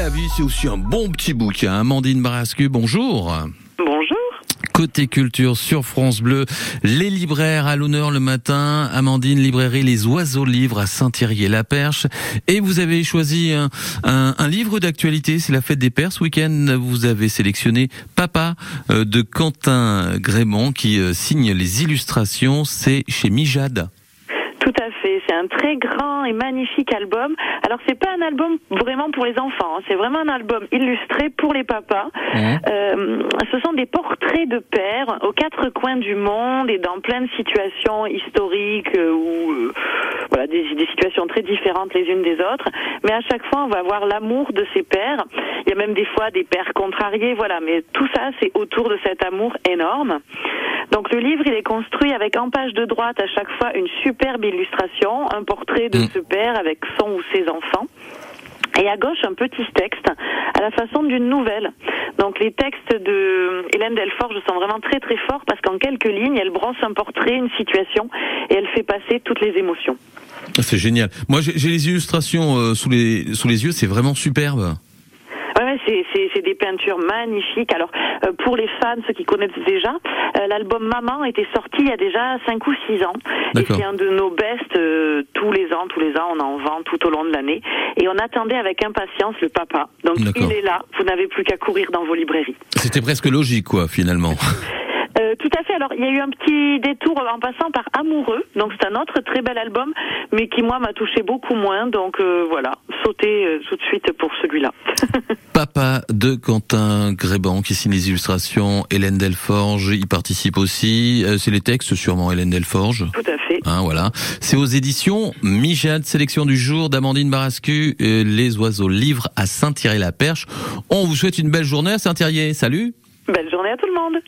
la vie, c'est aussi un bon petit bouquin. Amandine Barascu, bonjour. Bonjour. Côté culture sur France Bleu, les libraires à l'honneur le matin. Amandine, librairie Les Oiseaux Livres à Saint-Thierry-la-Perche. Et vous avez choisi un, un, un livre d'actualité, c'est la fête des pères. Ce week-end, vous avez sélectionné Papa euh, de Quentin Grémont qui euh, signe les illustrations. C'est chez Mijade. C'est un très grand et magnifique album. Alors c'est pas un album vraiment pour les enfants. hein. C'est vraiment un album illustré pour les papas. Euh, ce sont des portraits de pères aux quatre coins du monde et dans plein de situations historiques euh, ou euh, voilà des, des situations très différentes les unes des autres. Mais à chaque fois, on va voir l'amour de ces pères. Il y a même des fois des pères contrariés. Voilà. Mais tout ça, c'est autour de cet amour énorme. Donc le livre, il est construit avec en page de droite à chaque fois une superbe illustration, un portrait de Mm. ce père avec son ou ses enfants. Et à gauche, un petit texte à la façon d'une nouvelle. Donc les textes de Hélène Delfort, je sens vraiment très très fort parce qu'en quelques lignes, elle brosse un portrait, une situation et elle fait passer toutes les émotions. C'est génial. Moi, j'ai j'ai les illustrations euh, sous les sous les yeux. C'est vraiment superbe. Ouais, c'est, c'est, c'est des peintures magnifiques. Alors, euh, pour les fans, ceux qui connaissent déjà, euh, l'album Maman était sorti il y a déjà 5 ou 6 ans. Et c'est un de nos bests euh, tous les ans, tous les ans, on en vend tout au long de l'année. Et on attendait avec impatience le papa. Donc, il est là. Vous n'avez plus qu'à courir dans vos librairies. C'était presque logique, quoi, finalement. Euh, tout à fait. Alors, il y a eu un petit détour en passant par Amoureux. Donc, c'est un autre très bel album, mais qui, moi, m'a touché beaucoup moins. Donc, euh, voilà. Sautez euh, tout de suite pour celui-là. Papa de Quentin Gréban qui signe les illustrations. Hélène Delforge y participe aussi. C'est les textes, sûrement Hélène Delforge. tout à fait. Hein, voilà. C'est aux éditions Mijade, sélection du jour d'Amandine Barascu, Les Oiseaux Livres à Saint-Thierry-la-Perche. On vous souhaite une belle journée à Saint-Thierry. Salut Belle journée à tout le monde.